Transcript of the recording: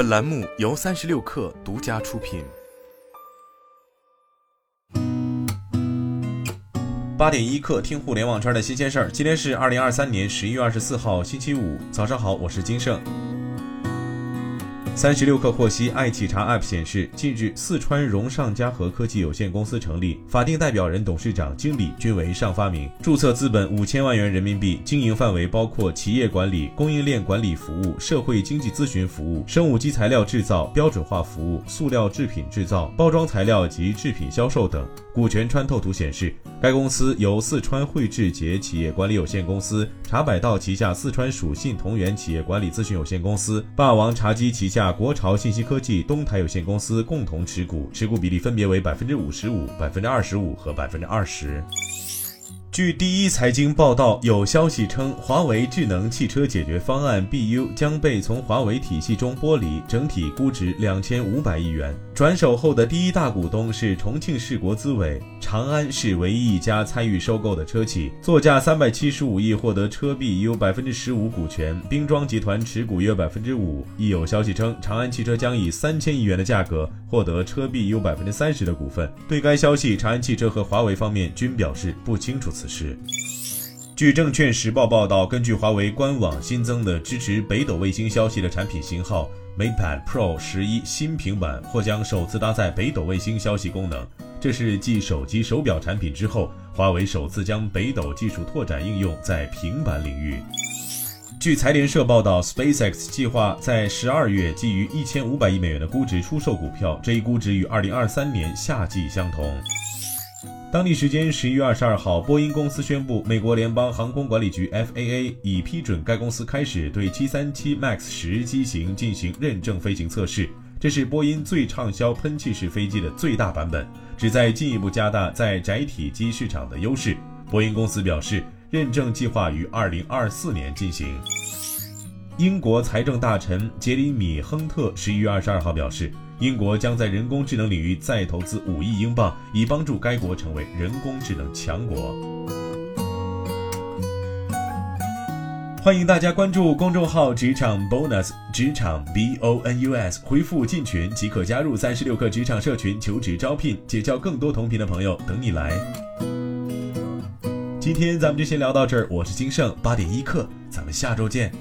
本栏目由三十六氪独家出品。八点一刻，听互联网圈的新鲜事儿。今天是二零二三年十一月二十四号，星期五，早上好，我是金盛。三十六氪获悉，爱企查 App 显示，近日四川荣尚嘉禾科技有限公司成立，法定代表人、董事长、经理均为尚发明，注册资本五千万元人民币，经营范围包括企业管理、供应链管理服务、社会经济咨询服务、生物基材料制造、标准化服务、塑料制品制造、包装材料及制品销售等。股权穿透图显示，该公司由四川汇智捷企业管理有限公司、茶百道旗下四川蜀信同源企业管理咨询有限公司、霸王茶姬旗下国潮信息科技东台有限公司共同持股，持股比例分别为百分之五十五、百分之二十五和百分之二十。据第一财经报道，有消息称，华为智能汽车解决方案 BU 将被从华为体系中剥离，整体估值两千五百亿元。转手后的第一大股东是重庆市国资委，长安是唯一一家参与收购的车企，作价三百七十五亿获得车币 U 百分之十五股权，兵装集团持股约百分之五。亦有消息称，长安汽车将以三千亿元的价格获得车币 U 百分之三十的股份。对该消息，长安汽车和华为方面均表示不清楚。此事，据证券时报报道，根据华为官网新增的支持北斗卫星消息的产品型号 MatePad Pro 十一新平板，或将首次搭载北斗卫星消息功能。这是继手机、手表产品之后，华为首次将北斗技术拓展应用在平板领域。据财联社报道，SpaceX 计划在十二月基于一千五百亿美元的估值出售股票，这一估值与二零二三年夏季相同。当地时间十一月二十二号，波音公司宣布，美国联邦航空管理局 FAA 已批准该公司开始对737 MAX 十机型进行认证飞行测试。这是波音最畅销喷气式飞机的最大版本，旨在进一步加大在载体机市场的优势。波音公司表示，认证计划于二零二四年进行。英国财政大臣杰里米·亨特十一月二十二号表示。英国将在人工智能领域再投资五亿英镑，以帮助该国成为人工智能强国。欢迎大家关注公众号“职场 bonus”，职场 b o n u s，回复进群即可加入三十六课职场社群，求职招聘，结交更多同频的朋友，等你来。今天咱们就先聊到这儿，我是金盛八点一刻，咱们下周见。